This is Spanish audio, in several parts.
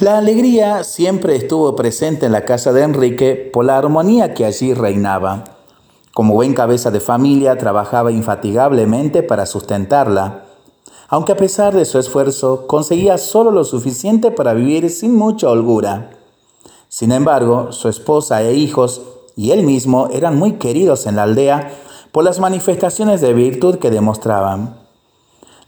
La alegría siempre estuvo presente en la casa de Enrique por la armonía que allí reinaba. Como buen cabeza de familia, trabajaba infatigablemente para sustentarla, aunque a pesar de su esfuerzo conseguía solo lo suficiente para vivir sin mucha holgura. Sin embargo, su esposa e hijos y él mismo eran muy queridos en la aldea por las manifestaciones de virtud que demostraban.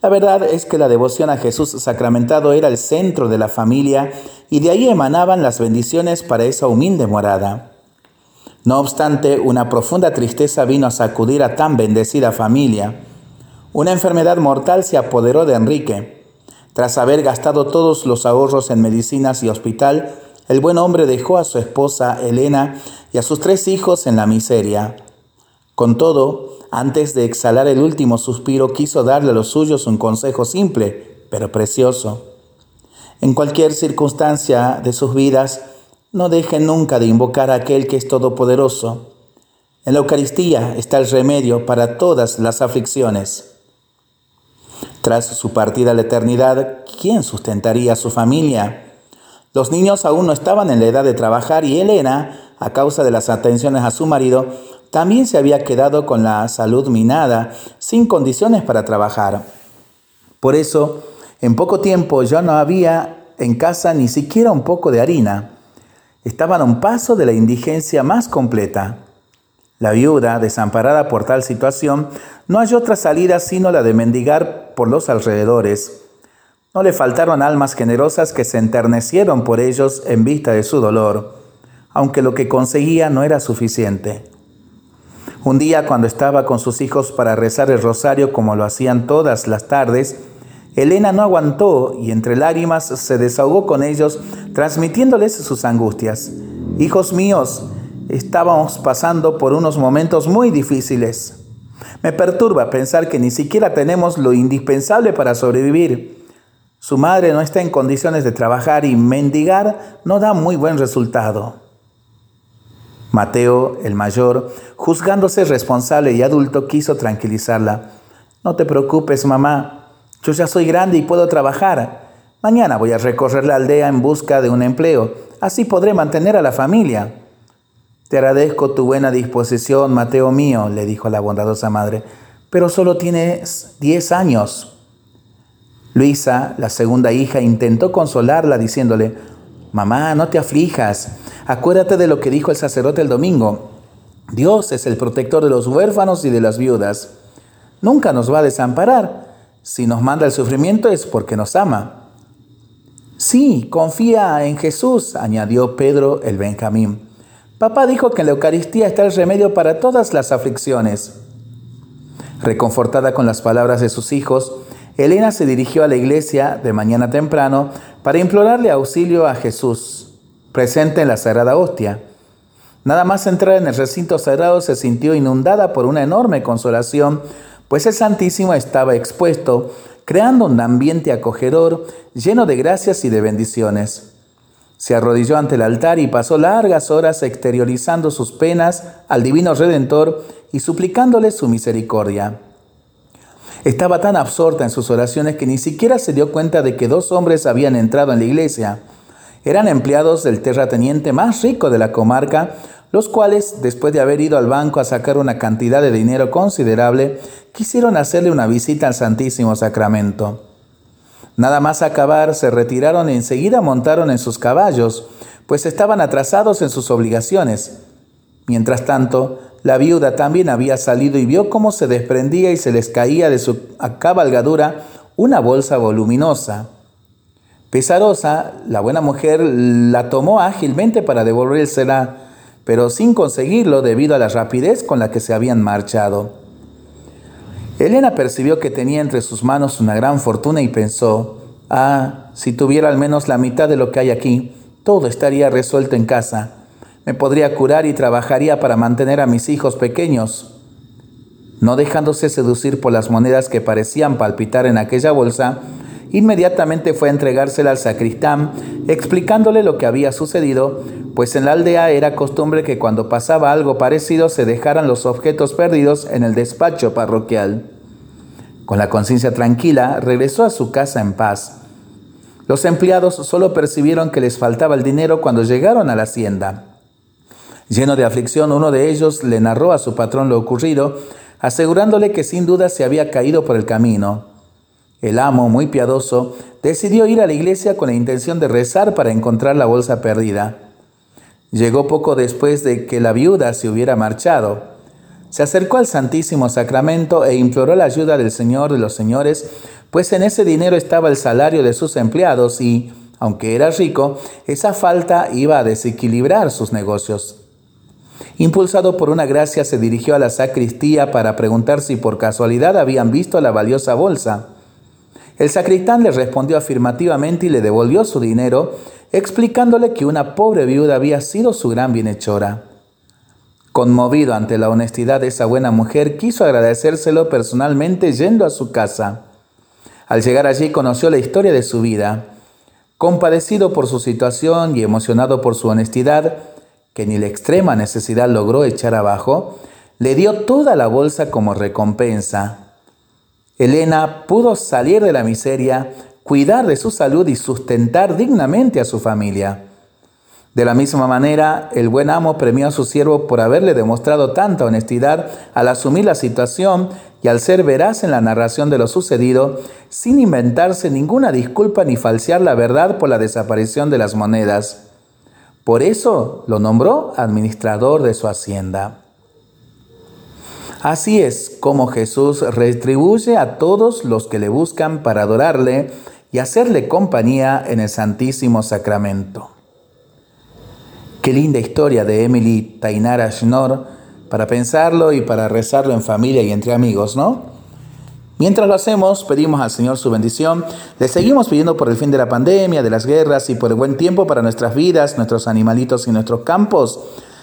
La verdad es que la devoción a Jesús sacramentado era el centro de la familia y de ahí emanaban las bendiciones para esa humilde morada. No obstante, una profunda tristeza vino a sacudir a tan bendecida familia. Una enfermedad mortal se apoderó de Enrique. Tras haber gastado todos los ahorros en medicinas y hospital, el buen hombre dejó a su esposa Elena y a sus tres hijos en la miseria. Con todo, antes de exhalar el último suspiro, quiso darle a los suyos un consejo simple, pero precioso. En cualquier circunstancia de sus vidas, no dejen nunca de invocar a aquel que es todopoderoso. En la Eucaristía está el remedio para todas las aflicciones. Tras su partida a la eternidad, ¿quién sustentaría a su familia? Los niños aún no estaban en la edad de trabajar y Elena, a causa de las atenciones a su marido, también se había quedado con la salud minada, sin condiciones para trabajar. Por eso, en poco tiempo ya no había en casa ni siquiera un poco de harina. Estaban a un paso de la indigencia más completa. La viuda, desamparada por tal situación, no halló otra salida sino la de mendigar por los alrededores. No le faltaron almas generosas que se enternecieron por ellos en vista de su dolor, aunque lo que conseguía no era suficiente. Un día cuando estaba con sus hijos para rezar el rosario como lo hacían todas las tardes, Elena no aguantó y entre lágrimas se desahogó con ellos, transmitiéndoles sus angustias. Hijos míos, estábamos pasando por unos momentos muy difíciles. Me perturba pensar que ni siquiera tenemos lo indispensable para sobrevivir. Su madre no está en condiciones de trabajar y mendigar no da muy buen resultado. Mateo, el mayor, juzgándose responsable y adulto, quiso tranquilizarla. No te preocupes, mamá. Yo ya soy grande y puedo trabajar. Mañana voy a recorrer la aldea en busca de un empleo. Así podré mantener a la familia. Te agradezco tu buena disposición, Mateo mío, le dijo la bondadosa madre, pero solo tienes diez años. Luisa, la segunda hija, intentó consolarla diciéndole, Mamá, no te aflijas. Acuérdate de lo que dijo el sacerdote el domingo. Dios es el protector de los huérfanos y de las viudas. Nunca nos va a desamparar. Si nos manda el sufrimiento es porque nos ama. Sí, confía en Jesús, añadió Pedro el Benjamín. Papá dijo que en la Eucaristía está el remedio para todas las aflicciones. Reconfortada con las palabras de sus hijos, Elena se dirigió a la iglesia de mañana temprano para implorarle auxilio a Jesús presente en la Sagrada Hostia. Nada más entrar en el recinto sagrado se sintió inundada por una enorme consolación, pues el Santísimo estaba expuesto, creando un ambiente acogedor, lleno de gracias y de bendiciones. Se arrodilló ante el altar y pasó largas horas exteriorizando sus penas al Divino Redentor y suplicándole su misericordia. Estaba tan absorta en sus oraciones que ni siquiera se dio cuenta de que dos hombres habían entrado en la iglesia. Eran empleados del terrateniente más rico de la comarca, los cuales, después de haber ido al banco a sacar una cantidad de dinero considerable, quisieron hacerle una visita al Santísimo Sacramento. Nada más acabar, se retiraron y enseguida montaron en sus caballos, pues estaban atrasados en sus obligaciones. Mientras tanto, la viuda también había salido y vio cómo se desprendía y se les caía de su cabalgadura una bolsa voluminosa. Pesarosa, la buena mujer la tomó ágilmente para devolvérsela, pero sin conseguirlo debido a la rapidez con la que se habían marchado. Elena percibió que tenía entre sus manos una gran fortuna y pensó, ah, si tuviera al menos la mitad de lo que hay aquí, todo estaría resuelto en casa. Me podría curar y trabajaría para mantener a mis hijos pequeños. No dejándose seducir por las monedas que parecían palpitar en aquella bolsa, Inmediatamente fue a entregársela al sacristán, explicándole lo que había sucedido, pues en la aldea era costumbre que cuando pasaba algo parecido se dejaran los objetos perdidos en el despacho parroquial. Con la conciencia tranquila, regresó a su casa en paz. Los empleados solo percibieron que les faltaba el dinero cuando llegaron a la hacienda. Lleno de aflicción, uno de ellos le narró a su patrón lo ocurrido, asegurándole que sin duda se había caído por el camino. El amo, muy piadoso, decidió ir a la iglesia con la intención de rezar para encontrar la bolsa perdida. Llegó poco después de que la viuda se hubiera marchado. Se acercó al Santísimo Sacramento e imploró la ayuda del Señor de los Señores, pues en ese dinero estaba el salario de sus empleados y, aunque era rico, esa falta iba a desequilibrar sus negocios. Impulsado por una gracia, se dirigió a la sacristía para preguntar si por casualidad habían visto la valiosa bolsa. El sacristán le respondió afirmativamente y le devolvió su dinero, explicándole que una pobre viuda había sido su gran bienhechora. Conmovido ante la honestidad de esa buena mujer, quiso agradecérselo personalmente yendo a su casa. Al llegar allí conoció la historia de su vida. Compadecido por su situación y emocionado por su honestidad, que ni la extrema necesidad logró echar abajo, le dio toda la bolsa como recompensa. Elena pudo salir de la miseria, cuidar de su salud y sustentar dignamente a su familia. De la misma manera, el buen amo premió a su siervo por haberle demostrado tanta honestidad al asumir la situación y al ser veraz en la narración de lo sucedido, sin inventarse ninguna disculpa ni falsear la verdad por la desaparición de las monedas. Por eso lo nombró administrador de su hacienda. Así es como Jesús retribuye a todos los que le buscan para adorarle y hacerle compañía en el Santísimo Sacramento. Qué linda historia de Emily Tainara Schnorr para pensarlo y para rezarlo en familia y entre amigos, ¿no? Mientras lo hacemos, pedimos al Señor su bendición. Le seguimos pidiendo por el fin de la pandemia, de las guerras y por el buen tiempo para nuestras vidas, nuestros animalitos y nuestros campos.